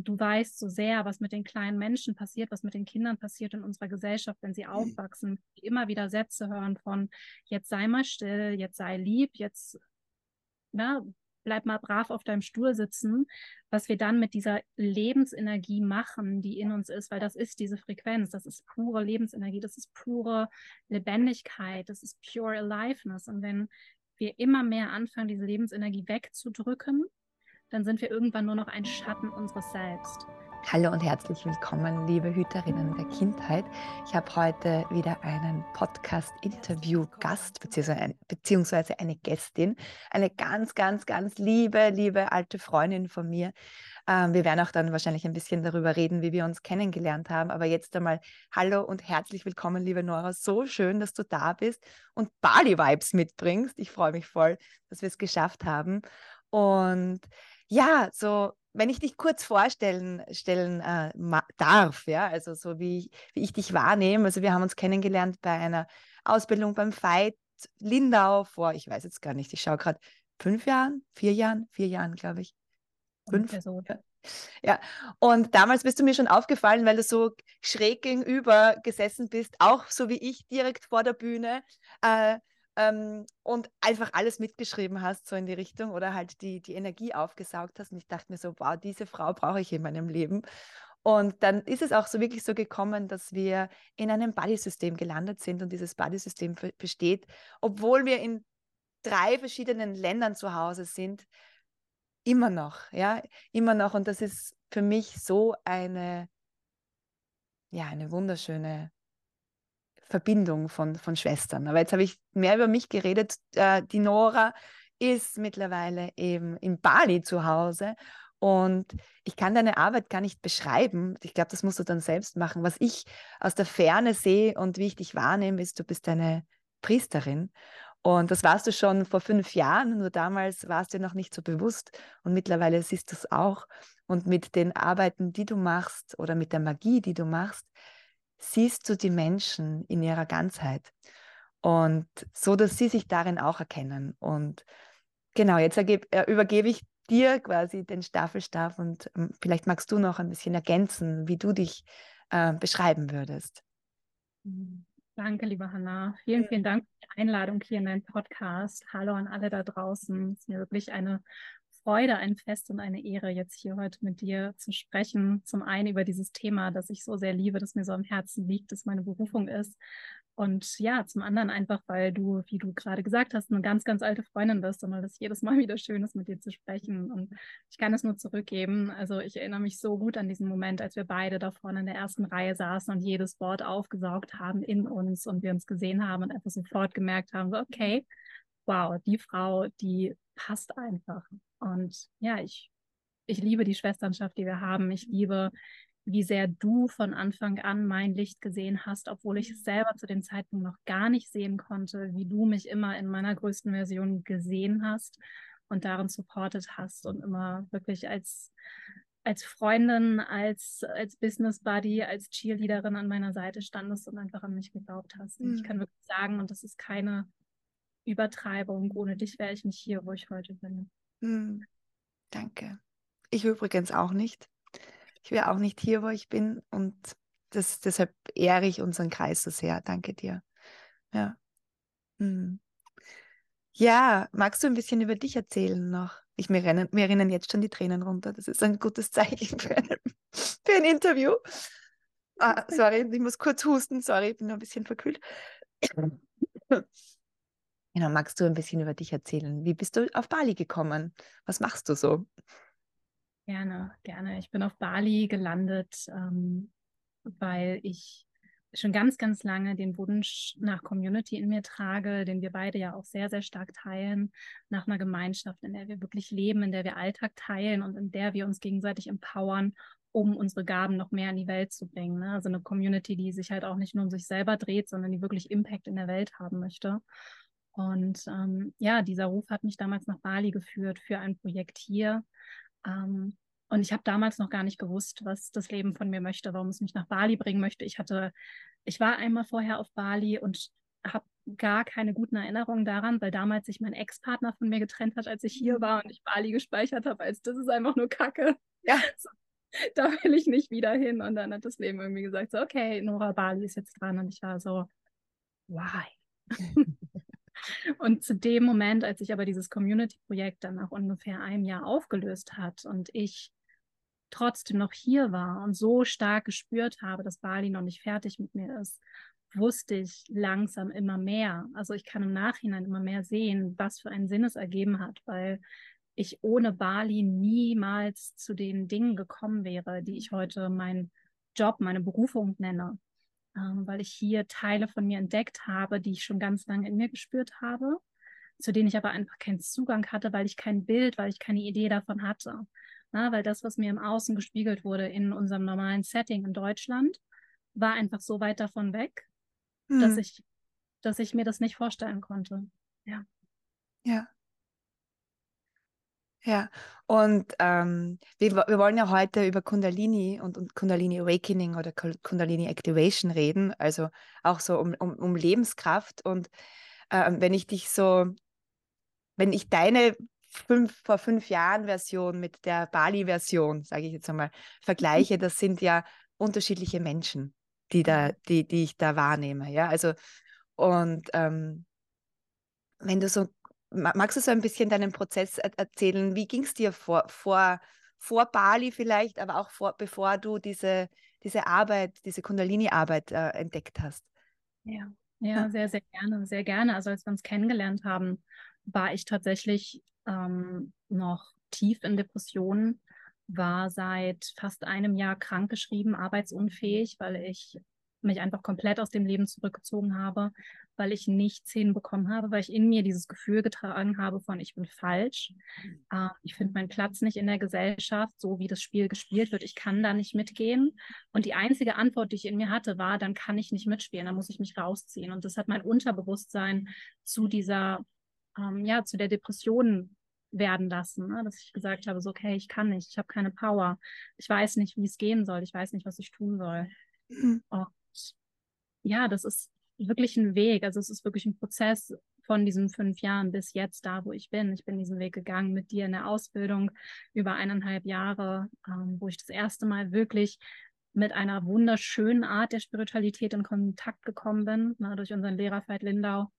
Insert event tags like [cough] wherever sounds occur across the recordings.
ähm, du weißt so sehr, was mit den kleinen Menschen passiert, was mit den Kindern passiert in unserer Gesellschaft, wenn sie mhm. aufwachsen, immer wieder Sätze hören von jetzt sei mal still, jetzt sei lieb, jetzt na, ne, bleib mal brav auf deinem Stuhl sitzen, was wir dann mit dieser Lebensenergie machen, die in uns ist, weil das ist diese Frequenz, das ist pure Lebensenergie, das ist pure Lebendigkeit, das ist pure Aliveness. Und wenn wir immer mehr anfangen, diese Lebensenergie wegzudrücken, dann sind wir irgendwann nur noch ein Schatten unseres Selbst. Hallo und herzlich willkommen, liebe Hüterinnen der Kindheit. Ich habe heute wieder einen Podcast-Interview-Gast beziehungsweise eine Gästin, eine ganz, ganz, ganz liebe, liebe alte Freundin von mir. Ähm, wir werden auch dann wahrscheinlich ein bisschen darüber reden, wie wir uns kennengelernt haben. Aber jetzt einmal Hallo und herzlich willkommen, liebe Nora. So schön, dass du da bist und Bali-Vibes mitbringst. Ich freue mich voll, dass wir es geschafft haben. Und ja, so wenn ich dich kurz vorstellen stellen, äh, darf, ja, also so wie ich, wie ich dich wahrnehme, also wir haben uns kennengelernt bei einer Ausbildung beim Veit Lindau vor, ich weiß jetzt gar nicht, ich schaue gerade, fünf Jahren, vier Jahren, vier Jahren, glaube ich. Fünf. So. Ja. ja, und damals bist du mir schon aufgefallen, weil du so schräg gegenüber gesessen bist, auch so wie ich direkt vor der Bühne. Äh, ähm, und einfach alles mitgeschrieben hast, so in die Richtung oder halt die, die Energie aufgesaugt hast. Und ich dachte mir so, wow, diese Frau brauche ich in meinem Leben. Und dann ist es auch so wirklich so gekommen, dass wir in einem Buddy-System gelandet sind und dieses Buddy-System besteht, obwohl wir in drei verschiedenen Ländern zu Hause sind, immer noch, ja, immer noch. Und das ist für mich so eine, ja, eine wunderschöne Verbindung von, von Schwestern. Aber jetzt habe ich mehr über mich geredet. Äh, die Nora ist mittlerweile eben in Bali zu Hause und ich kann deine Arbeit gar nicht beschreiben. Ich glaube, das musst du dann selbst machen. Was ich aus der Ferne sehe und wie ich dich wahrnehme, ist, du bist eine Priesterin. Und das warst du schon vor fünf Jahren, nur damals warst du noch nicht so bewusst. Und mittlerweile siehst du es auch. Und mit den Arbeiten, die du machst oder mit der Magie, die du machst, siehst du die Menschen in ihrer Ganzheit und so, dass sie sich darin auch erkennen. Und genau, jetzt ergebe, äh, übergebe ich dir quasi den Staffelstab und ähm, vielleicht magst du noch ein bisschen ergänzen, wie du dich äh, beschreiben würdest. Danke, liebe Hanna. Vielen, vielen Dank für die Einladung hier in deinen Podcast. Hallo an alle da draußen. Es ist mir wirklich eine Freude, ein Fest und eine Ehre, jetzt hier heute mit dir zu sprechen. Zum einen über dieses Thema, das ich so sehr liebe, das mir so am Herzen liegt, das meine Berufung ist. Und ja, zum anderen einfach, weil du, wie du gerade gesagt hast, eine ganz, ganz alte Freundin bist und weil es jedes Mal [laughs] wieder schön ist, mit dir zu sprechen. Und ich kann es nur zurückgeben. Also ich erinnere mich so gut an diesen Moment, als wir beide da vorne in der ersten Reihe saßen und jedes Wort aufgesaugt haben in uns und wir uns gesehen haben und einfach sofort gemerkt haben, okay, wow, die Frau, die passt einfach. Und ja, ich, ich liebe die Schwesternschaft, die wir haben. Ich liebe, wie sehr du von Anfang an mein Licht gesehen hast, obwohl ich es selber zu dem Zeitpunkt noch gar nicht sehen konnte, wie du mich immer in meiner größten Version gesehen hast und darin supportet hast und immer wirklich als als Freundin, als, als Business Buddy, als Cheerleaderin an meiner Seite standest und einfach an mich geglaubt hast. Mhm. Ich kann wirklich sagen, und das ist keine Übertreibung, ohne dich wäre ich nicht hier, wo ich heute bin. Hm, danke. Ich übrigens auch nicht. Ich wäre auch nicht hier, wo ich bin und das, deshalb ehre ich unseren Kreis so sehr. Danke dir. Ja. Hm. Ja, magst du ein bisschen über dich erzählen noch? Ich, mir, rennen, mir rennen jetzt schon die Tränen runter. Das ist ein gutes Zeichen für ein, für ein Interview. Ah, sorry, ich muss kurz husten. Sorry, ich bin noch ein bisschen verkühlt. Genau, magst du ein bisschen über dich erzählen? Wie bist du auf Bali gekommen? Was machst du so? Gerne, gerne. Ich bin auf Bali gelandet, ähm, weil ich schon ganz, ganz lange den Wunsch nach Community in mir trage, den wir beide ja auch sehr, sehr stark teilen, nach einer Gemeinschaft, in der wir wirklich leben, in der wir Alltag teilen und in der wir uns gegenseitig empowern, um unsere Gaben noch mehr in die Welt zu bringen. Ne? Also eine Community, die sich halt auch nicht nur um sich selber dreht, sondern die wirklich Impact in der Welt haben möchte. Und ähm, ja, dieser Ruf hat mich damals nach Bali geführt für ein Projekt hier. Ähm, und ich habe damals noch gar nicht gewusst, was das Leben von mir möchte, warum es mich nach Bali bringen möchte. Ich hatte, ich war einmal vorher auf Bali und habe gar keine guten Erinnerungen daran, weil damals sich mein Ex-Partner von mir getrennt hat, als ich hier mhm. war und ich Bali gespeichert habe, als das ist einfach nur Kacke. Ja. [laughs] da will ich nicht wieder hin. Und dann hat das Leben irgendwie gesagt, so, okay, Nora Bali ist jetzt dran. Und ich war so, why? [laughs] und zu dem Moment, als sich aber dieses Community-Projekt dann nach ungefähr einem Jahr aufgelöst hat und ich trotzdem noch hier war und so stark gespürt habe, dass Bali noch nicht fertig mit mir ist, wusste ich langsam immer mehr. Also ich kann im Nachhinein immer mehr sehen, was für einen Sinn es ergeben hat, weil ich ohne Bali niemals zu den Dingen gekommen wäre, die ich heute meinen Job, meine Berufung nenne. Ähm, weil ich hier Teile von mir entdeckt habe, die ich schon ganz lange in mir gespürt habe, zu denen ich aber einfach keinen Zugang hatte, weil ich kein Bild, weil ich keine Idee davon hatte. Na, weil das, was mir im Außen gespiegelt wurde in unserem normalen Setting in Deutschland, war einfach so weit davon weg, hm. dass ich, dass ich mir das nicht vorstellen konnte. Ja. Ja. Ja, und ähm, wir, wir wollen ja heute über Kundalini und, und Kundalini Awakening oder Kundalini Activation reden, also auch so um, um, um Lebenskraft. Und ähm, wenn ich dich so, wenn ich deine fünf, vor fünf Jahren Version mit der Bali-Version, sage ich jetzt einmal, vergleiche, das sind ja unterschiedliche Menschen die da, mhm. die, die ich da wahrnehme. Ja, also und ähm, wenn du so, magst du so ein bisschen deinen Prozess erzählen? Wie ging es dir vor, vor, vor Bali vielleicht, aber auch vor, bevor du diese, diese Arbeit, diese Kundalini-Arbeit äh, entdeckt hast? Ja. ja, sehr, sehr gerne, sehr gerne. Also als wir uns kennengelernt haben, war ich tatsächlich ähm, noch tief in Depressionen war seit fast einem Jahr krankgeschrieben, arbeitsunfähig, weil ich mich einfach komplett aus dem Leben zurückgezogen habe, weil ich nichts hinbekommen habe, weil ich in mir dieses Gefühl getragen habe von ich bin falsch. Äh, ich finde meinen Platz nicht in der Gesellschaft, so wie das Spiel gespielt wird. Ich kann da nicht mitgehen. Und die einzige Antwort, die ich in mir hatte, war, dann kann ich nicht mitspielen, dann muss ich mich rausziehen. Und das hat mein Unterbewusstsein zu dieser, ähm, ja, zu der Depression werden lassen, ne? dass ich gesagt habe, so, okay, ich kann nicht, ich habe keine Power, ich weiß nicht, wie es gehen soll, ich weiß nicht, was ich tun soll. Mhm. Und ja, das ist wirklich ein Weg, also es ist wirklich ein Prozess von diesen fünf Jahren bis jetzt da, wo ich bin. Ich bin diesen Weg gegangen mit dir in der Ausbildung über eineinhalb Jahre, ähm, wo ich das erste Mal wirklich mit einer wunderschönen Art der Spiritualität in Kontakt gekommen bin, ne, durch unseren Lehrer Veit Lindau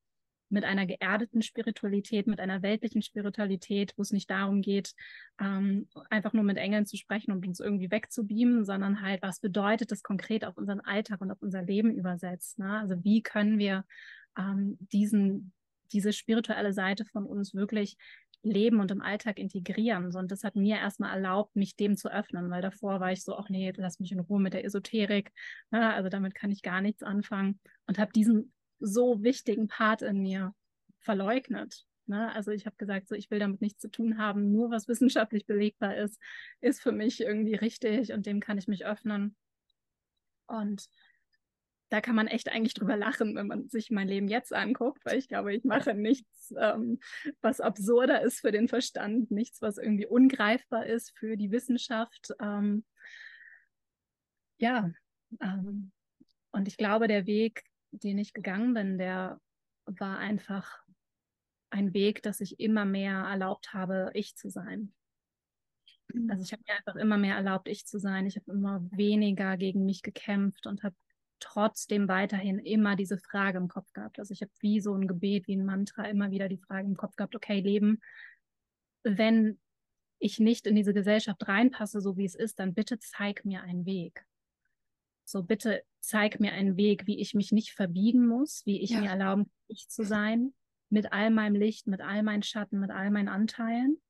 mit einer geerdeten Spiritualität, mit einer weltlichen Spiritualität, wo es nicht darum geht, ähm, einfach nur mit Engeln zu sprechen und uns irgendwie wegzubeamen, sondern halt, was bedeutet das konkret auf unseren Alltag und auf unser Leben übersetzt. Ne? Also wie können wir ähm, diesen, diese spirituelle Seite von uns wirklich leben und im Alltag integrieren. Und das hat mir erstmal erlaubt, mich dem zu öffnen, weil davor war ich so, ach nee, lass mich in Ruhe mit der Esoterik. Ne? Also damit kann ich gar nichts anfangen und habe diesen so wichtigen Part in mir verleugnet. Ne? Also ich habe gesagt, so ich will damit nichts zu tun haben, nur was wissenschaftlich belegbar ist, ist für mich irgendwie richtig und dem kann ich mich öffnen. Und da kann man echt eigentlich drüber lachen, wenn man sich mein Leben jetzt anguckt, weil ich glaube, ich mache nichts, ähm, was absurder ist für den Verstand, nichts, was irgendwie ungreifbar ist für die Wissenschaft. Ähm, ja, ähm, und ich glaube, der Weg den ich gegangen bin, der war einfach ein Weg, dass ich immer mehr erlaubt habe, ich zu sein. Mhm. Also ich habe mir einfach immer mehr erlaubt, ich zu sein. Ich habe immer weniger gegen mich gekämpft und habe trotzdem weiterhin immer diese Frage im Kopf gehabt. Also ich habe wie so ein Gebet, wie ein Mantra immer wieder die Frage im Kopf gehabt, okay, Leben, wenn ich nicht in diese Gesellschaft reinpasse, so wie es ist, dann bitte zeig mir einen Weg. So bitte zeig mir einen Weg, wie ich mich nicht verbiegen muss, wie ich ja. mir erlauben kann, ich zu sein, mit all meinem Licht, mit all meinen Schatten, mit all meinen Anteilen,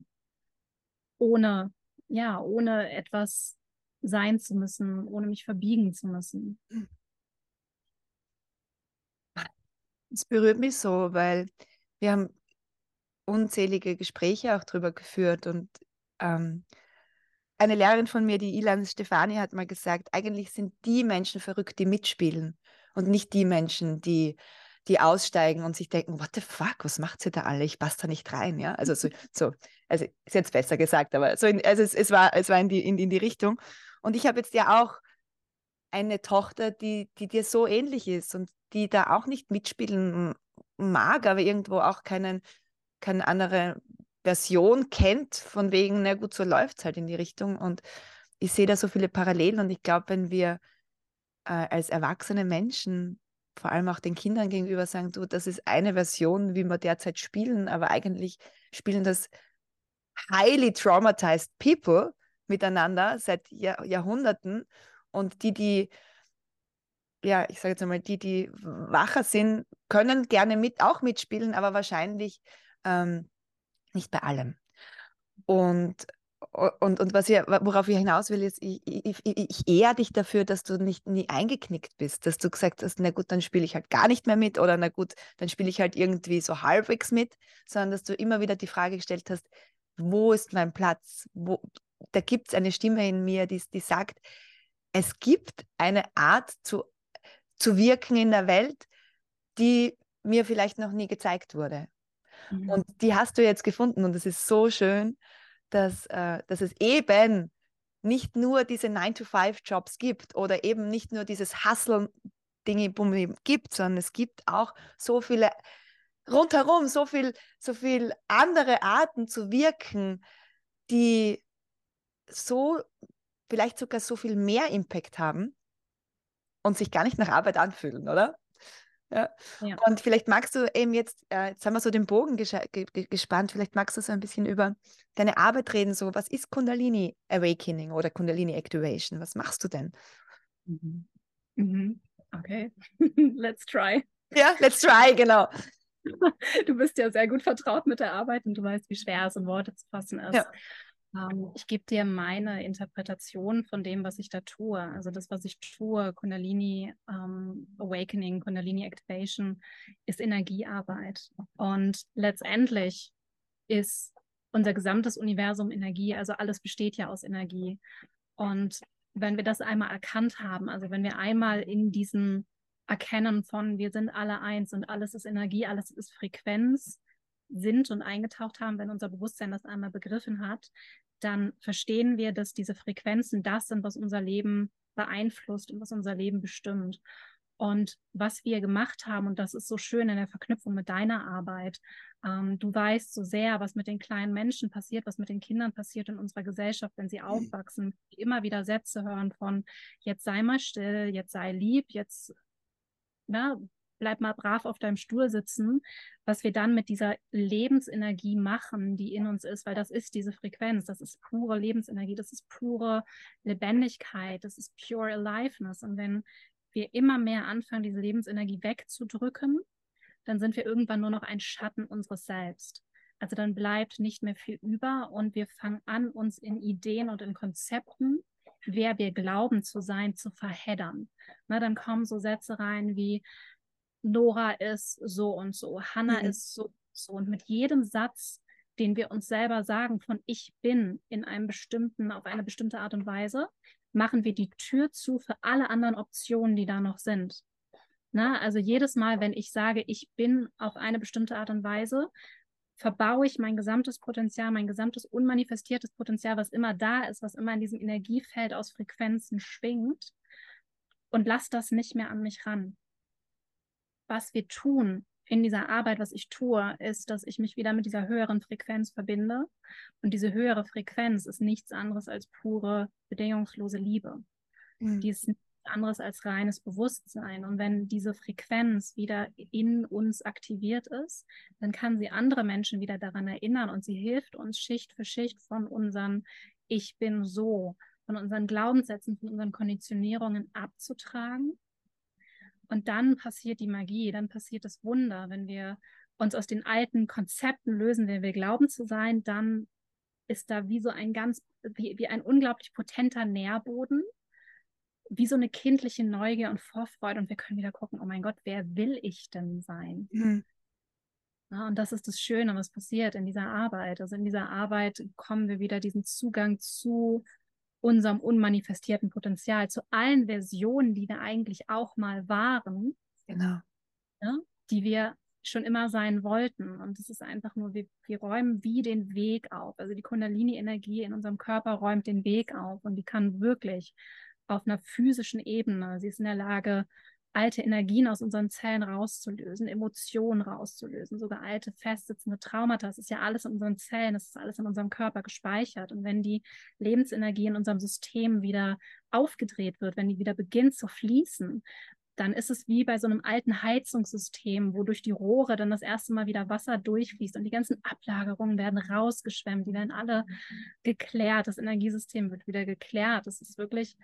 ohne, ja, ohne etwas sein zu müssen, ohne mich verbiegen zu müssen. Es berührt mich so, weil wir haben unzählige Gespräche auch darüber geführt und ähm, eine Lehrerin von mir, die Ilan Stefani, hat mal gesagt, eigentlich sind die Menschen verrückt, die mitspielen und nicht die Menschen, die die aussteigen und sich denken, what the fuck, was macht sie da alle? Ich passe da nicht rein, ja. Also so, [laughs] so also ist jetzt besser gesagt, aber so in, also es, es war, es war in die, in, in die Richtung. Und ich habe jetzt ja auch eine Tochter, die, die dir so ähnlich ist und die da auch nicht mitspielen mag, aber irgendwo auch keinen, keine andere Version kennt, von wegen, na gut, so läuft es halt in die Richtung. Und ich sehe da so viele Parallelen und ich glaube, wenn wir äh, als erwachsene Menschen vor allem auch den Kindern gegenüber sagen, du, das ist eine Version, wie wir derzeit spielen, aber eigentlich spielen das highly traumatized people miteinander seit Jahr, Jahrhunderten und die, die ja, ich sage jetzt einmal, die, die wacher sind, können gerne mit, auch mitspielen, aber wahrscheinlich ähm, nicht bei allem. Und und, und was ich, worauf ich hinaus will, ist, ich, ich, ich ehre dich dafür, dass du nicht nie eingeknickt bist, dass du gesagt hast, na gut, dann spiele ich halt gar nicht mehr mit oder na gut, dann spiele ich halt irgendwie so halbwegs mit, sondern dass du immer wieder die Frage gestellt hast, wo ist mein Platz? Wo, da gibt es eine Stimme in mir, die, die sagt, es gibt eine Art zu, zu wirken in der Welt, die mir vielleicht noch nie gezeigt wurde. Mhm. Und die hast du jetzt gefunden und es ist so schön dass, äh, dass es eben nicht nur diese 9-to-5-Jobs gibt oder eben nicht nur dieses Hustle-Dinge gibt, sondern es gibt auch so viele rundherum, so viel, so viel andere Arten zu wirken, die so vielleicht sogar so viel mehr Impact haben und sich gar nicht nach Arbeit anfühlen, oder? Ja. ja. Und vielleicht magst du eben jetzt, äh, jetzt haben wir so den Bogen ge ge gespannt, vielleicht magst du so ein bisschen über deine Arbeit reden, so was ist Kundalini Awakening oder Kundalini Activation? Was machst du denn? Mhm. Mhm. Okay, [laughs] let's try. Ja, let's try, genau. [laughs] Du bist ja sehr gut vertraut mit der Arbeit und du weißt, wie schwer es in Worte zu fassen ist. Ja. Ähm, ich gebe dir meine Interpretation von dem, was ich da tue. Also das, was ich tue, Kundalini ähm, Awakening, Kundalini Activation, ist Energiearbeit. Und letztendlich ist unser gesamtes Universum Energie, also alles besteht ja aus Energie. Und wenn wir das einmal erkannt haben, also wenn wir einmal in diesen Erkennen von wir sind alle eins und alles ist Energie, alles ist Frequenz, sind und eingetaucht haben, wenn unser Bewusstsein das einmal begriffen hat, dann verstehen wir, dass diese Frequenzen das sind, was unser Leben beeinflusst und was unser Leben bestimmt. Und was wir gemacht haben, und das ist so schön in der Verknüpfung mit deiner Arbeit, ähm, du weißt so sehr, was mit den kleinen Menschen passiert, was mit den Kindern passiert in unserer Gesellschaft, wenn sie mhm. aufwachsen, immer wieder Sätze hören von, jetzt sei mal still, jetzt sei lieb, jetzt na, ne, bleib mal brav auf deinem Stuhl sitzen, was wir dann mit dieser Lebensenergie machen, die in uns ist, weil das ist diese Frequenz, das ist pure Lebensenergie, das ist pure Lebendigkeit, das ist pure Aliveness. Und wenn wir immer mehr anfangen, diese Lebensenergie wegzudrücken, dann sind wir irgendwann nur noch ein Schatten unseres Selbst. Also dann bleibt nicht mehr viel über und wir fangen an, uns in Ideen und in Konzepten, wer wir glauben zu sein, zu verheddern. Na, dann kommen so Sätze rein wie, Nora ist so und so, Hannah mhm. ist so und so. Und mit jedem Satz, den wir uns selber sagen von ich bin in einem bestimmten, auf eine bestimmte Art und Weise, machen wir die Tür zu für alle anderen Optionen, die da noch sind. Na, also jedes Mal, wenn ich sage, ich bin auf eine bestimmte Art und Weise, verbaue ich mein gesamtes Potenzial, mein gesamtes unmanifestiertes Potenzial, was immer da ist, was immer in diesem Energiefeld aus Frequenzen schwingt und lasse das nicht mehr an mich ran was wir tun in dieser Arbeit, was ich tue, ist, dass ich mich wieder mit dieser höheren Frequenz verbinde. Und diese höhere Frequenz ist nichts anderes als pure, bedingungslose Liebe. Mhm. Die ist nichts anderes als reines Bewusstsein. Und wenn diese Frequenz wieder in uns aktiviert ist, dann kann sie andere Menschen wieder daran erinnern und sie hilft uns Schicht für Schicht von unseren Ich bin so, von unseren Glaubenssätzen, von unseren Konditionierungen abzutragen und dann passiert die Magie, dann passiert das Wunder, wenn wir uns aus den alten Konzepten lösen, wenn wir glauben zu sein, dann ist da wie so ein ganz, wie, wie ein unglaublich potenter Nährboden, wie so eine kindliche Neugier und Vorfreude und wir können wieder gucken, oh mein Gott, wer will ich denn sein? Mhm. Ja, und das ist das Schöne, was passiert in dieser Arbeit. Also in dieser Arbeit kommen wir wieder diesen Zugang zu unserem unmanifestierten Potenzial, zu allen Versionen, die wir eigentlich auch mal waren, genau. ja, die wir schon immer sein wollten. Und es ist einfach nur, wir, wir räumen wie den Weg auf. Also die Kundalini-Energie in unserem Körper räumt den Weg auf und die kann wirklich auf einer physischen Ebene, sie ist in der Lage, alte Energien aus unseren Zellen rauszulösen, Emotionen rauszulösen, sogar alte festsitzende Traumata. Das ist ja alles in unseren Zellen, das ist alles in unserem Körper gespeichert. Und wenn die Lebensenergie in unserem System wieder aufgedreht wird, wenn die wieder beginnt zu fließen, dann ist es wie bei so einem alten Heizungssystem, wo durch die Rohre dann das erste Mal wieder Wasser durchfließt und die ganzen Ablagerungen werden rausgeschwemmt, die werden alle geklärt, das Energiesystem wird wieder geklärt. Das ist wirklich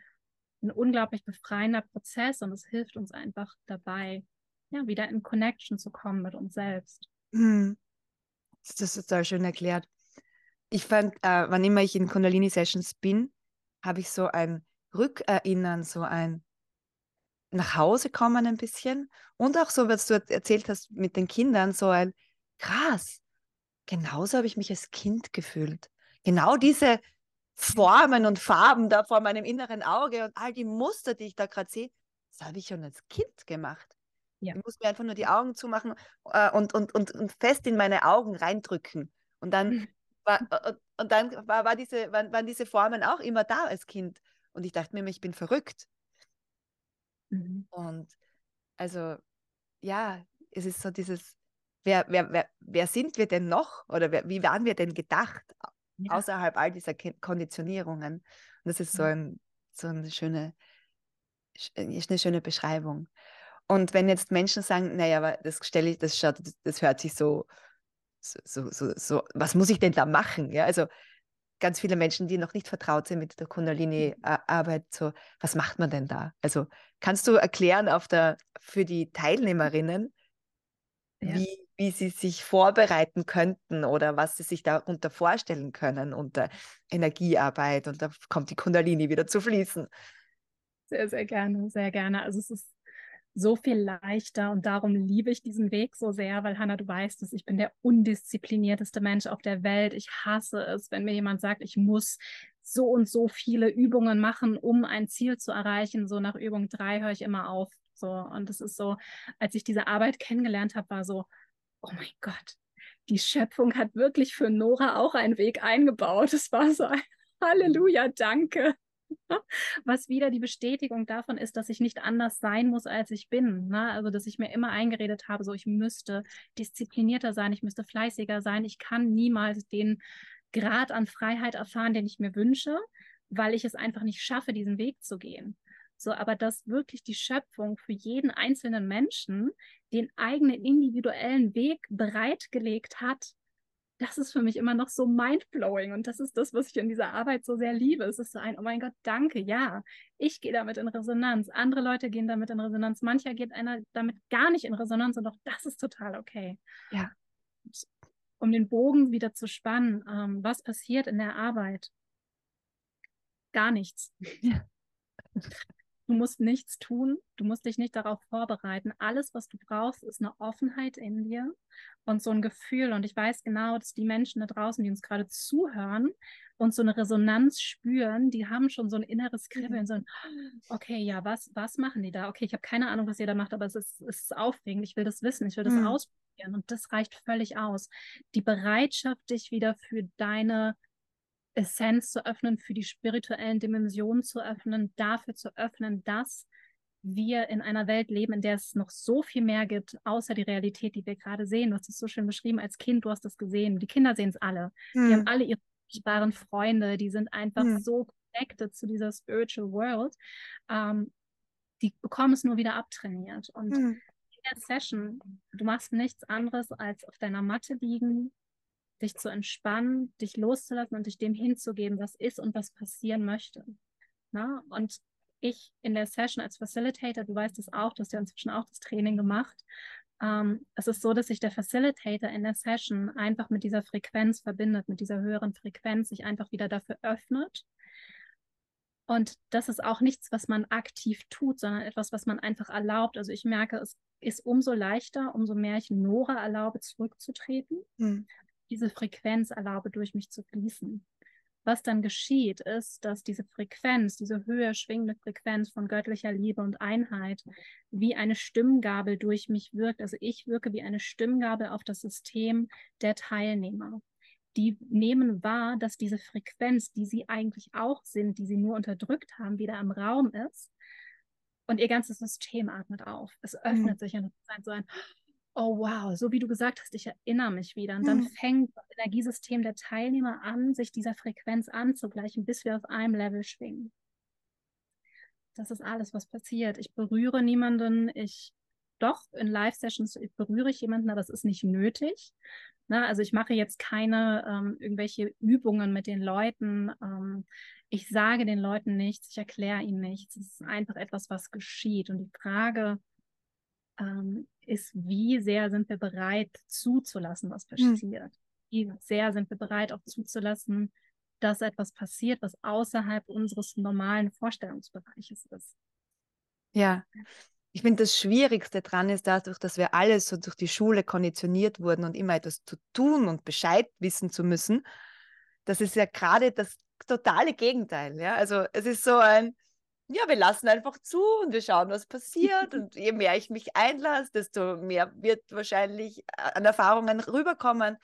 ein unglaublich befreiender Prozess und es hilft uns einfach dabei, ja, wieder in Connection zu kommen mit uns selbst. Hm. Das ist total schön erklärt. Ich fand, äh, wann immer ich in Kundalini-Sessions bin, habe ich so ein Rückerinnern, so ein nach Hause kommen ein bisschen und auch so, was du erzählt hast mit den Kindern, so ein krass, genauso habe ich mich als Kind gefühlt. Genau diese Formen und Farben da vor meinem inneren Auge und all die Muster, die ich da gerade sehe, das habe ich schon als Kind gemacht. Ja. Ich muss mir einfach nur die Augen zumachen äh, und, und, und, und fest in meine Augen reindrücken. Und dann, mhm. war, äh, und dann war, war diese, waren, waren diese Formen auch immer da als Kind. Und ich dachte mir, ich bin verrückt. Mhm. Und also, ja, es ist so dieses, wer, wer, wer, wer sind wir denn noch? Oder wer, wie waren wir denn gedacht? Ja. außerhalb all dieser Konditionierungen. Und das ist so, ein, so eine, schöne, äh, eine schöne Beschreibung. Und wenn jetzt Menschen sagen, naja, aber das stelle ich, das schaut, das hört sich so, so, so, so, was muss ich denn da machen? Ja, also ganz viele Menschen, die noch nicht vertraut sind mit der Kundalini-Arbeit, so, was macht man denn da? Also kannst du erklären auf der, für die Teilnehmerinnen, ja. wie, wie sie sich vorbereiten könnten oder was sie sich darunter vorstellen können unter Energiearbeit und da kommt die Kundalini wieder zu fließen. Sehr, sehr gerne, sehr gerne. Also es ist so viel leichter und darum liebe ich diesen Weg so sehr, weil Hannah, du weißt es, ich bin der undisziplinierteste Mensch auf der Welt. Ich hasse es, wenn mir jemand sagt, ich muss so und so viele Übungen machen, um ein Ziel zu erreichen. So nach Übung drei höre ich immer auf. So, und es ist so, als ich diese Arbeit kennengelernt habe, war so, oh mein Gott, die Schöpfung hat wirklich für Nora auch einen Weg eingebaut. Es war so ein [laughs] Halleluja, danke. [laughs] Was wieder die Bestätigung davon ist, dass ich nicht anders sein muss, als ich bin. Ne? Also, dass ich mir immer eingeredet habe, so ich müsste disziplinierter sein, ich müsste fleißiger sein. Ich kann niemals den Grad an Freiheit erfahren, den ich mir wünsche, weil ich es einfach nicht schaffe, diesen Weg zu gehen. So, aber dass wirklich die Schöpfung für jeden einzelnen Menschen den eigenen individuellen Weg bereitgelegt hat, das ist für mich immer noch so mindblowing. Und das ist das, was ich in dieser Arbeit so sehr liebe. Es ist so ein, oh mein Gott, danke, ja, ich gehe damit in Resonanz. Andere Leute gehen damit in Resonanz. Mancher geht einer damit gar nicht in Resonanz und auch das ist total okay. Ja. Um den Bogen wieder zu spannen, ähm, was passiert in der Arbeit? Gar nichts. Ja. [laughs] Du musst nichts tun, du musst dich nicht darauf vorbereiten. Alles, was du brauchst, ist eine Offenheit in dir und so ein Gefühl. Und ich weiß genau, dass die Menschen da draußen, die uns gerade zuhören und so eine Resonanz spüren, die haben schon so ein inneres Kribbeln, so ein, okay, ja, was, was machen die da? Okay, ich habe keine Ahnung, was ihr da macht, aber es ist, es ist aufregend. Ich will das wissen, ich will das mhm. ausprobieren. Und das reicht völlig aus. Die Bereitschaft, dich wieder für deine Essenz zu öffnen, für die spirituellen Dimensionen zu öffnen, dafür zu öffnen, dass wir in einer Welt leben, in der es noch so viel mehr gibt, außer die Realität, die wir gerade sehen. Du hast es so schön beschrieben als Kind, du hast es gesehen. Die Kinder sehen es alle. Hm. Die haben alle ihre sichtbaren Freunde, die sind einfach hm. so connected zu dieser Spiritual World. Ähm, die bekommen es nur wieder abtrainiert. Und hm. in der Session, du machst nichts anderes, als auf deiner Matte liegen, dich zu entspannen, dich loszulassen und dich dem hinzugeben, was ist und was passieren möchte. Na? Und ich in der Session als Facilitator, du weißt es auch, du hast ja inzwischen auch das Training gemacht. Ähm, es ist so, dass sich der Facilitator in der Session einfach mit dieser Frequenz verbindet, mit dieser höheren Frequenz, sich einfach wieder dafür öffnet. Und das ist auch nichts, was man aktiv tut, sondern etwas, was man einfach erlaubt. Also ich merke, es ist umso leichter, umso mehr ich Nora erlaube, zurückzutreten. Hm diese Frequenz erlaube, durch mich zu fließen. Was dann geschieht, ist, dass diese Frequenz, diese höher schwingende Frequenz von göttlicher Liebe und Einheit wie eine Stimmgabel durch mich wirkt. Also ich wirke wie eine Stimmgabel auf das System der Teilnehmer. Die nehmen wahr, dass diese Frequenz, die sie eigentlich auch sind, die sie nur unterdrückt haben, wieder im Raum ist und ihr ganzes System atmet auf. Es öffnet mhm. sich und es ist so ein, oh wow, so wie du gesagt hast, ich erinnere mich wieder. Und dann mhm. fängt das Energiesystem der Teilnehmer an, sich dieser Frequenz anzugleichen, bis wir auf einem Level schwingen. Das ist alles, was passiert. Ich berühre niemanden, ich doch in Live-Sessions berühre ich jemanden, aber es ist nicht nötig. Na, ne, also ich mache jetzt keine ähm, irgendwelche Übungen mit den Leuten. Ähm, ich sage den Leuten nichts, ich erkläre ihnen nichts. Es ist einfach etwas, was geschieht. Und die Frage ähm, ist, wie sehr sind wir bereit zuzulassen, was hm. passiert? Hm. Wie sehr sind wir bereit auch zuzulassen, dass etwas passiert, was außerhalb unseres normalen Vorstellungsbereiches ist. Ja, ich finde, das Schwierigste daran ist dadurch, dass wir alle so durch die Schule konditioniert wurden und immer etwas zu tun und Bescheid wissen zu müssen. Das ist ja gerade das totale Gegenteil. Ja? Also es ist so ein, ja, wir lassen einfach zu und wir schauen, was passiert. [laughs] und je mehr ich mich einlasse, desto mehr wird wahrscheinlich äh, an Erfahrungen rüberkommen.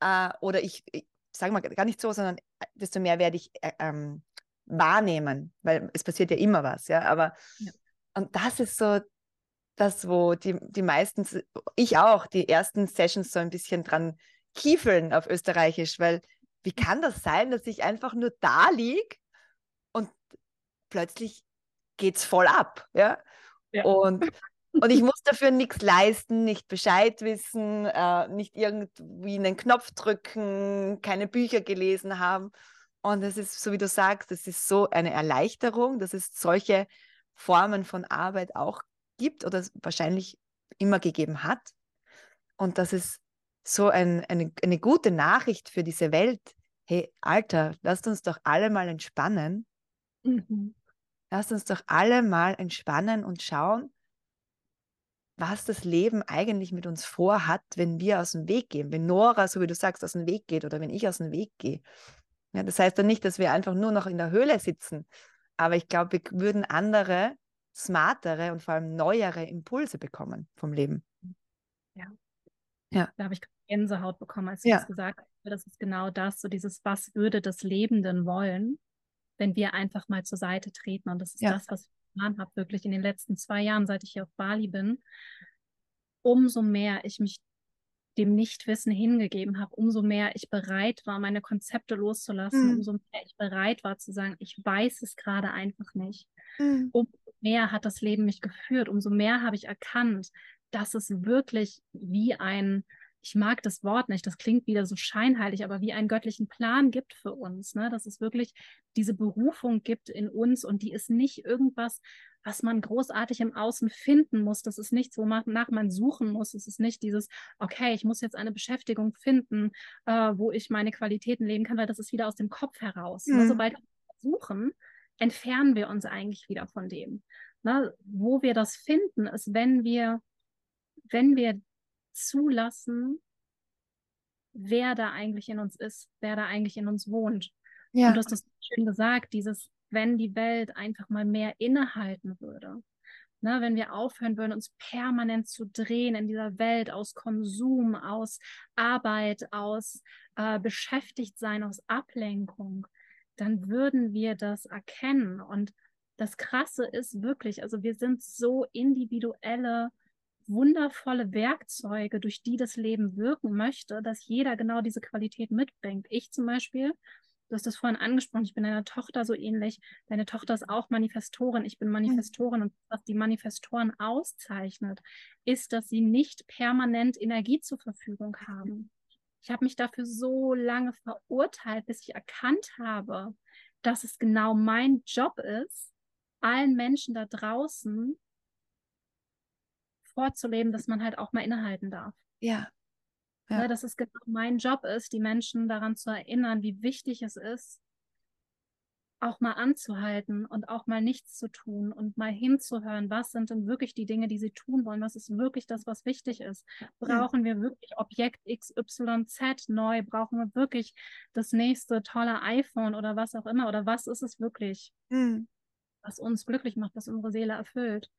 Äh, oder ich, ich sage mal gar nicht so, sondern äh, desto mehr werde ich äh, ähm, wahrnehmen, weil es passiert ja immer was. Ja, aber ja. und das ist so das, wo die, die meisten, ich auch, die ersten Sessions so ein bisschen dran kiefeln auf Österreichisch, weil wie kann das sein, dass ich einfach nur da liege plötzlich geht es voll ab, ja? ja. Und, und ich muss dafür nichts leisten, nicht Bescheid wissen, äh, nicht irgendwie einen Knopf drücken, keine Bücher gelesen haben. Und es ist, so wie du sagst, es ist so eine Erleichterung, dass es solche Formen von Arbeit auch gibt oder wahrscheinlich immer gegeben hat. Und dass es so ein, eine, eine gute Nachricht für diese Welt. Hey, Alter, lasst uns doch alle mal entspannen. Mhm. Lasst uns doch alle mal entspannen und schauen, was das Leben eigentlich mit uns vorhat, wenn wir aus dem Weg gehen. Wenn Nora, so wie du sagst, aus dem Weg geht oder wenn ich aus dem Weg gehe. Ja, das heißt dann nicht, dass wir einfach nur noch in der Höhle sitzen, aber ich glaube, wir würden andere, smartere und vor allem neuere Impulse bekommen vom Leben. Ja. Ja. Da habe ich Gänsehaut bekommen, als du ja. das gesagt hast. Das ist genau das, so dieses, was würde das Leben denn wollen, wenn wir einfach mal zur Seite treten. Und das ist ja. das, was ich getan habe, wirklich in den letzten zwei Jahren, seit ich hier auf Bali bin. Umso mehr ich mich dem Nichtwissen hingegeben habe, umso mehr ich bereit war, meine Konzepte loszulassen, mhm. umso mehr ich bereit war zu sagen, ich weiß es gerade einfach nicht. Mhm. Umso mehr hat das Leben mich geführt, umso mehr habe ich erkannt, dass es wirklich wie ein, ich mag das Wort nicht, das klingt wieder so scheinheilig, aber wie einen göttlichen Plan gibt für uns, ne? dass es wirklich diese Berufung gibt in uns und die ist nicht irgendwas, was man großartig im Außen finden muss. Das ist nichts, wonach man suchen muss. Es ist nicht dieses, okay, ich muss jetzt eine Beschäftigung finden, äh, wo ich meine Qualitäten leben kann, weil das ist wieder aus dem Kopf heraus. Ne? Mhm. Ne? Sobald wir suchen, entfernen wir uns eigentlich wieder von dem. Ne? Wo wir das finden, ist, wenn wir wenn wir zulassen, wer da eigentlich in uns ist, wer da eigentlich in uns wohnt. Ja. Und du hast das schön gesagt, dieses, wenn die Welt einfach mal mehr innehalten würde. Ne, wenn wir aufhören würden, uns permanent zu drehen in dieser Welt aus Konsum, aus Arbeit, aus äh, Beschäftigtsein, aus Ablenkung, dann würden wir das erkennen. Und das Krasse ist wirklich, also wir sind so individuelle wundervolle Werkzeuge, durch die das Leben wirken möchte, dass jeder genau diese Qualität mitbringt. Ich zum Beispiel, du hast das vorhin angesprochen, ich bin deiner Tochter so ähnlich. Deine Tochter ist auch Manifestorin, ich bin mhm. Manifestorin und was die Manifestoren auszeichnet, ist, dass sie nicht permanent Energie zur Verfügung haben. Ich habe mich dafür so lange verurteilt, bis ich erkannt habe, dass es genau mein Job ist, allen Menschen da draußen vorzuleben, dass man halt auch mal innehalten darf. Ja. ja. ja dass es genau mein Job ist, die Menschen daran zu erinnern, wie wichtig es ist, auch mal anzuhalten und auch mal nichts zu tun und mal hinzuhören, was sind denn wirklich die Dinge, die sie tun wollen, was ist wirklich das, was wichtig ist. Brauchen wir wirklich Objekt XYZ neu? Brauchen wir wirklich das nächste tolle iPhone oder was auch immer? Oder was ist es wirklich, mhm. was uns glücklich macht, was unsere Seele erfüllt?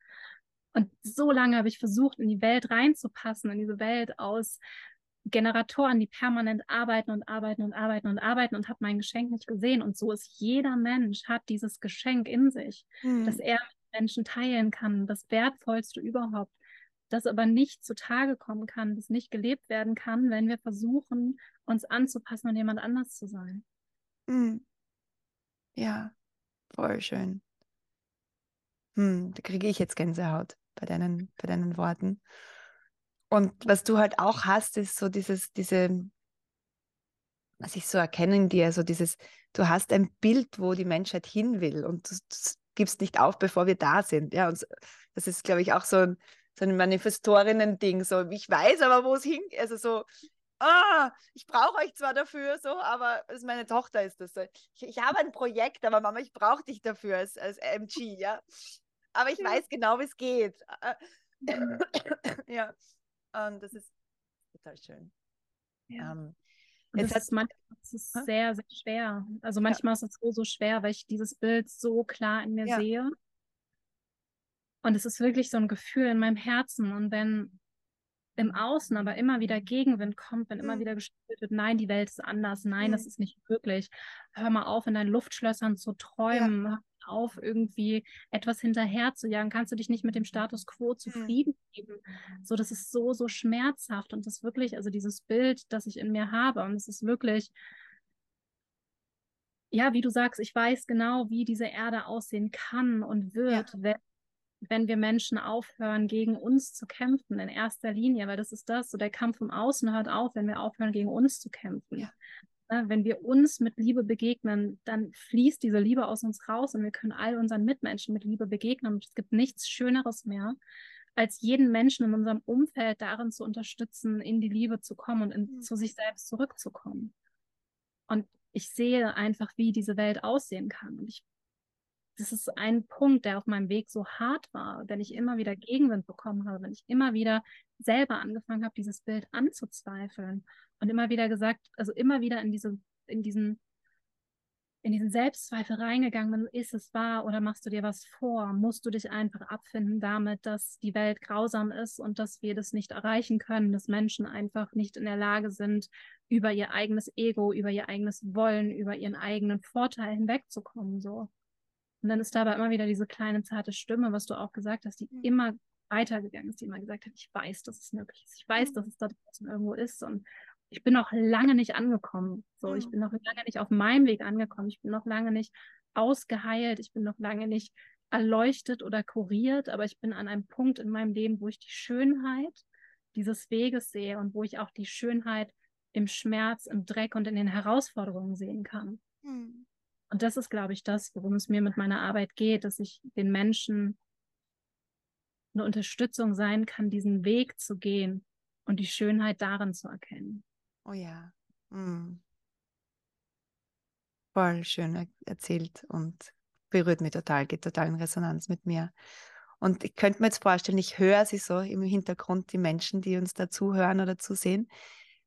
Und so lange habe ich versucht, in die Welt reinzupassen, in diese Welt aus Generatoren, die permanent arbeiten und arbeiten und arbeiten und arbeiten und habe mein Geschenk nicht gesehen. Und so ist jeder Mensch, hat dieses Geschenk in sich, mhm. dass er Menschen teilen kann, das Wertvollste überhaupt, das aber nicht zutage kommen kann, das nicht gelebt werden kann, wenn wir versuchen, uns anzupassen und jemand anders zu sein. Mhm. Ja, voll schön. Hm, da kriege ich jetzt Gänsehaut bei deinen, bei deinen Worten. Und was du halt auch hast, ist so dieses, diese, was ich so erkenne in dir, so dieses, du hast ein Bild, wo die Menschheit hin will und du, du gibst nicht auf, bevor wir da sind. Ja, und das ist, glaube ich, auch so ein, so ein Manifestorinnen-Ding. So, ich weiß aber, wo es hingeht. Also so, ah, ich brauche euch zwar dafür, so, aber das meine Tochter ist das. Ich, ich habe ein Projekt, aber Mama, ich brauche dich dafür als, als MG, ja. Aber ich weiß genau, wie es geht. [laughs] ja. Und das ist total schön. Ja. Ähm, das ist, manchmal ist es sehr, sehr schwer. Also manchmal ja. ist es so, so schwer, weil ich dieses Bild so klar in mir ja. sehe. Und es ist wirklich so ein Gefühl in meinem Herzen. Und wenn im Außen aber immer wieder Gegenwind kommt, wenn immer mhm. wieder gespielt wird, nein, die Welt ist anders, nein, mhm. das ist nicht wirklich. Hör mal auf, in deinen Luftschlössern zu träumen, ja. hör auf, irgendwie etwas hinterher zu jagen, kannst du dich nicht mit dem Status quo mhm. zufrieden geben. So, das ist so, so schmerzhaft und das wirklich, also dieses Bild, das ich in mir habe, und es ist wirklich, ja, wie du sagst, ich weiß genau, wie diese Erde aussehen kann und wird, ja. wenn wenn wir Menschen aufhören, gegen uns zu kämpfen, in erster Linie, weil das ist das, so der Kampf im Außen hört auf, wenn wir aufhören, gegen uns zu kämpfen. Ja. Ja, wenn wir uns mit Liebe begegnen, dann fließt diese Liebe aus uns raus und wir können all unseren Mitmenschen mit Liebe begegnen. Und es gibt nichts Schöneres mehr, als jeden Menschen in unserem Umfeld darin zu unterstützen, in die Liebe zu kommen und in, zu sich selbst zurückzukommen. Und ich sehe einfach, wie diese Welt aussehen kann. Und ich das ist ein Punkt, der auf meinem Weg so hart war, wenn ich immer wieder Gegenwind bekommen habe, wenn ich immer wieder selber angefangen habe, dieses Bild anzuzweifeln und immer wieder gesagt, also immer wieder in diese, in diesen, in diesen Selbstzweifel reingegangen bin, ist es wahr oder machst du dir was vor? Musst du dich einfach abfinden damit, dass die Welt grausam ist und dass wir das nicht erreichen können, dass Menschen einfach nicht in der Lage sind, über ihr eigenes Ego, über ihr eigenes Wollen, über ihren eigenen Vorteil hinwegzukommen, so. Und dann ist dabei immer wieder diese kleine zarte Stimme, was du auch gesagt hast, die mhm. immer weitergegangen ist, die immer gesagt hat, ich weiß, dass es möglich ist. Ich weiß, mhm. dass es da draußen irgendwo ist. Und ich bin noch lange nicht angekommen. So, mhm. ich bin noch lange nicht auf meinem Weg angekommen. Ich bin noch lange nicht ausgeheilt. Ich bin noch lange nicht erleuchtet oder kuriert. Aber ich bin an einem Punkt in meinem Leben, wo ich die Schönheit dieses Weges sehe und wo ich auch die Schönheit im Schmerz, im Dreck und in den Herausforderungen sehen kann. Mhm. Und das ist, glaube ich, das, worum es mir mit meiner Arbeit geht, dass ich den Menschen eine Unterstützung sein kann, diesen Weg zu gehen und die Schönheit darin zu erkennen. Oh ja. Mm. Voll schön erzählt und berührt mich total, geht total in Resonanz mit mir. Und ich könnte mir jetzt vorstellen, ich höre sie so im Hintergrund, die Menschen, die uns da zuhören oder zusehen.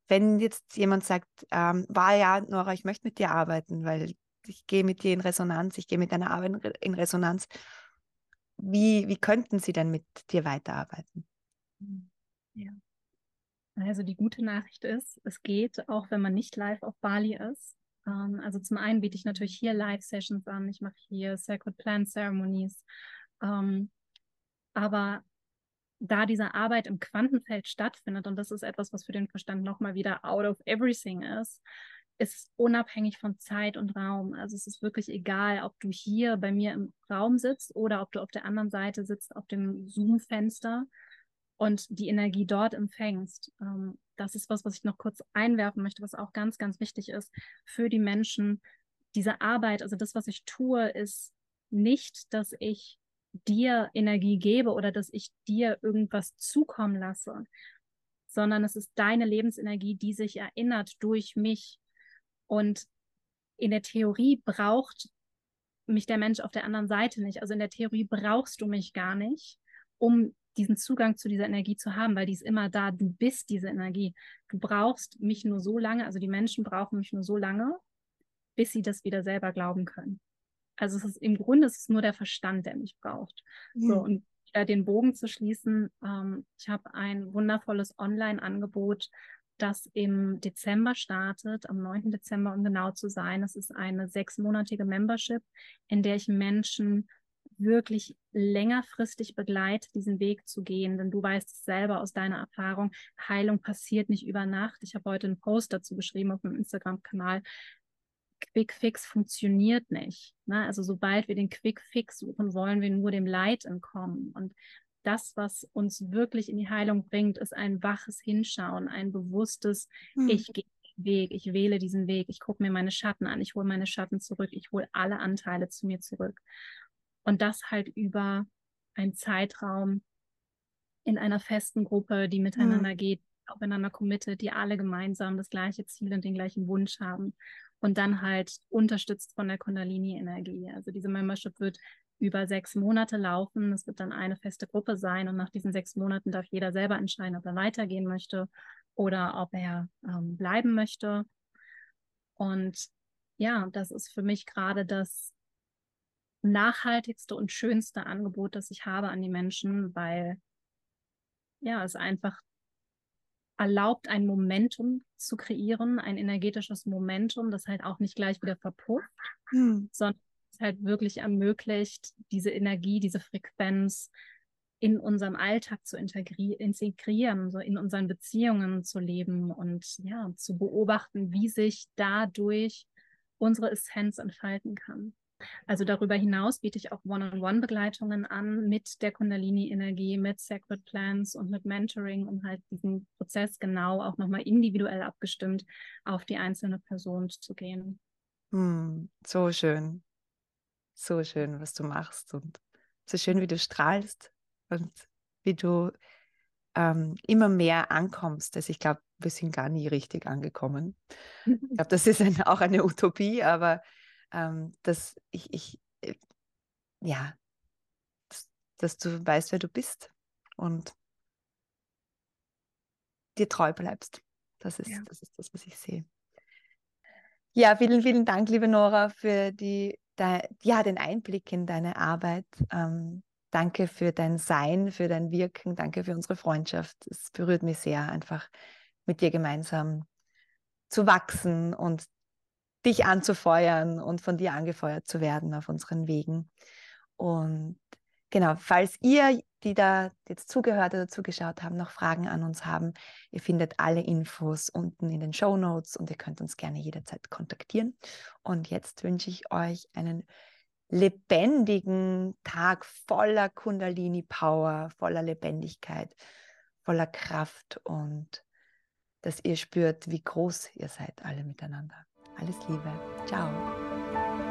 Wenn jetzt jemand sagt, ähm, war ja, Nora, ich möchte mit dir arbeiten, weil ich gehe mit dir in Resonanz, ich gehe mit deiner Arbeit in Resonanz. Wie, wie könnten sie denn mit dir weiterarbeiten? Ja. Also die gute Nachricht ist, es geht, auch wenn man nicht live auf Bali ist. Ähm, also zum einen biete ich natürlich hier Live-Sessions an, ich mache hier Sacred Plant Ceremonies. Ähm, aber da diese Arbeit im Quantenfeld stattfindet, und das ist etwas, was für den Verstand nochmal wieder out of everything ist, ist unabhängig von Zeit und Raum. Also es ist wirklich egal, ob du hier bei mir im Raum sitzt oder ob du auf der anderen Seite sitzt, auf dem Zoom-Fenster und die Energie dort empfängst. Ähm, das ist was, was ich noch kurz einwerfen möchte, was auch ganz, ganz wichtig ist für die Menschen. Diese Arbeit, also das, was ich tue, ist nicht, dass ich dir Energie gebe oder dass ich dir irgendwas zukommen lasse, sondern es ist deine Lebensenergie, die sich erinnert durch mich und in der Theorie braucht mich der Mensch auf der anderen Seite nicht. Also in der Theorie brauchst du mich gar nicht, um diesen Zugang zu dieser Energie zu haben, weil die ist immer da. Du bist diese Energie. Du brauchst mich nur so lange, also die Menschen brauchen mich nur so lange, bis sie das wieder selber glauben können. Also es ist im Grunde ist es nur der Verstand, der mich braucht. Mhm. So und wieder den Bogen zu schließen, ähm, ich habe ein wundervolles Online-Angebot das im Dezember startet, am 9. Dezember, um genau zu sein. Es ist eine sechsmonatige Membership, in der ich Menschen wirklich längerfristig begleitet, diesen Weg zu gehen. Denn du weißt es selber aus deiner Erfahrung, Heilung passiert nicht über Nacht. Ich habe heute einen Post dazu geschrieben auf meinem Instagram-Kanal. Quick Fix funktioniert nicht. Ne? Also sobald wir den Quick Fix suchen, wollen wir nur dem Leid entkommen. Und das, was uns wirklich in die Heilung bringt, ist ein waches Hinschauen, ein bewusstes, hm. ich gehe den Weg, ich wähle diesen Weg, ich gucke mir meine Schatten an, ich hole meine Schatten zurück, ich hole alle Anteile zu mir zurück. Und das halt über einen Zeitraum in einer festen Gruppe, die miteinander mhm. geht, aufeinander committet, die alle gemeinsam das gleiche Ziel und den gleichen Wunsch haben. Und dann halt unterstützt von der Kundalini-Energie. Also diese Membership wird über sechs Monate laufen. Es wird dann eine feste Gruppe sein und nach diesen sechs Monaten darf jeder selber entscheiden, ob er weitergehen möchte oder ob er ähm, bleiben möchte. Und ja, das ist für mich gerade das nachhaltigste und schönste Angebot, das ich habe an die Menschen, weil ja, es einfach erlaubt, ein Momentum zu kreieren, ein energetisches Momentum, das halt auch nicht gleich wieder verpufft, hm. sondern halt wirklich ermöglicht, diese Energie, diese Frequenz in unserem Alltag zu integri integrieren, so in unseren Beziehungen zu leben und ja, zu beobachten, wie sich dadurch unsere Essenz entfalten kann. Also darüber hinaus biete ich auch One-on-One-Begleitungen an mit der Kundalini-Energie, mit Sacred Plans und mit Mentoring, um halt diesen Prozess genau auch nochmal individuell abgestimmt auf die einzelne Person zu gehen. Hm, so schön. So schön, was du machst und so schön, wie du strahlst und wie du ähm, immer mehr ankommst. Also ich glaube, wir sind gar nie richtig angekommen. Ich [laughs] glaube, das ist ein, auch eine Utopie, aber ähm, dass ich, ich äh, ja, dass, dass du weißt, wer du bist und dir treu bleibst. Das ist, ja. das ist das, was ich sehe. Ja, vielen, vielen Dank, liebe Nora, für die, de, ja, den Einblick in deine Arbeit. Ähm, danke für dein Sein, für dein Wirken, danke für unsere Freundschaft. Es berührt mich sehr, einfach mit dir gemeinsam zu wachsen und dich anzufeuern und von dir angefeuert zu werden auf unseren Wegen. Und genau, falls ihr, die da jetzt zugehört oder zugeschaut haben, noch Fragen an uns haben, ihr findet alle Infos unten in den Show Notes und ihr könnt uns gerne jederzeit kontaktieren. Und jetzt wünsche ich euch einen lebendigen Tag voller Kundalini-Power, voller Lebendigkeit, voller Kraft und dass ihr spürt, wie groß ihr seid alle miteinander. Alles Liebe. Ciao.